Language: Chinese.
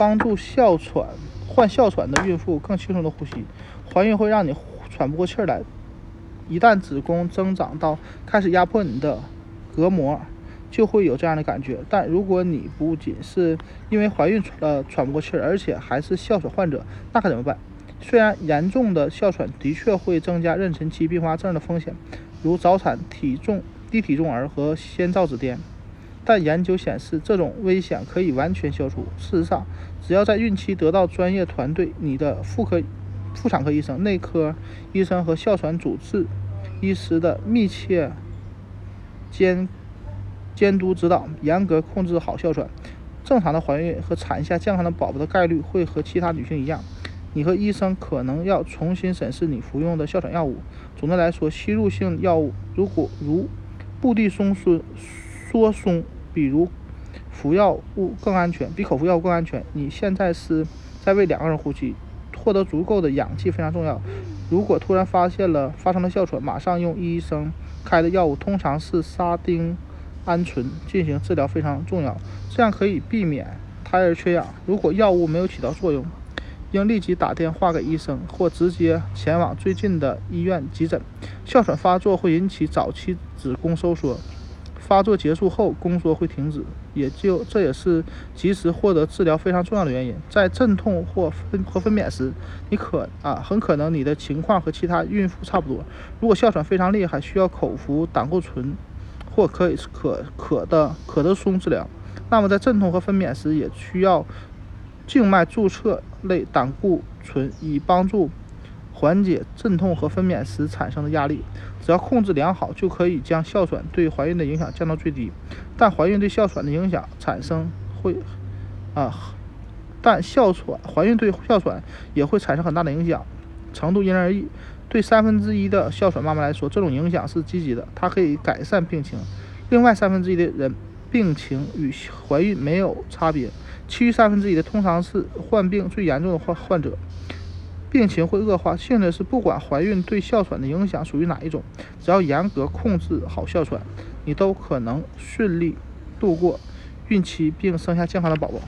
帮助哮喘患哮喘的孕妇更轻松的呼吸。怀孕会让你喘不过气来，一旦子宫增长到开始压迫你的膈膜，就会有这样的感觉。但如果你不仅是因为怀孕呃喘不过气儿，而且还是哮喘患者，那可怎么办？虽然严重的哮喘的确会增加妊娠期并发症的风险，如早产、体重低体重儿和先兆子癫，但研究显示这种危险可以完全消除。事实上，只要在孕期得到专业团队、你的妇科、妇产科医生、内科医生和哮喘主治医师的密切监监督指导，严格控制好哮喘，正常的怀孕和产下健康的宝宝的概率会和其他女性一样。你和医生可能要重新审视你服用的哮喘药物。总的来说，吸入性药物如果如布地松松缩松，比如服药物更安全，比口服药物更安全。你现在是在为两个人呼吸，获得足够的氧气非常重要。如果突然发现了发生了哮喘，马上用医生开的药物，通常是沙丁胺醇进行治疗非常重要，这样可以避免胎儿缺氧。如果药物没有起到作用，应立即打电话给医生，或直接前往最近的医院急诊。哮喘发作会引起早期子宫收缩，发作结束后宫缩会停止，也就这也是及时获得治疗非常重要的原因。在阵痛或分和分娩时，你可啊很可能你的情况和其他孕妇差不多。如果哮喘非常厉害，需要口服胆固醇或可以可可的可的松治疗，那么在阵痛和分娩时也需要。静脉注射类胆固醇以帮助缓解阵痛和分娩时产生的压力。只要控制良好，就可以将哮喘对怀孕的影响降到最低。但怀孕对哮喘的影响产生会啊，但哮喘怀孕对哮喘也会产生很大的影响，程度因人而异。对三分之一的哮喘妈妈来说，这种影响是积极的，它可以改善病情。另外三分之一的人病情与怀孕没有差别。其余三分之一的通常是患病最严重的患患者，病情会恶化。现在是，不管怀孕对哮喘的影响属于哪一种，只要严格控制好哮喘，你都可能顺利度过孕期并生下健康的宝宝。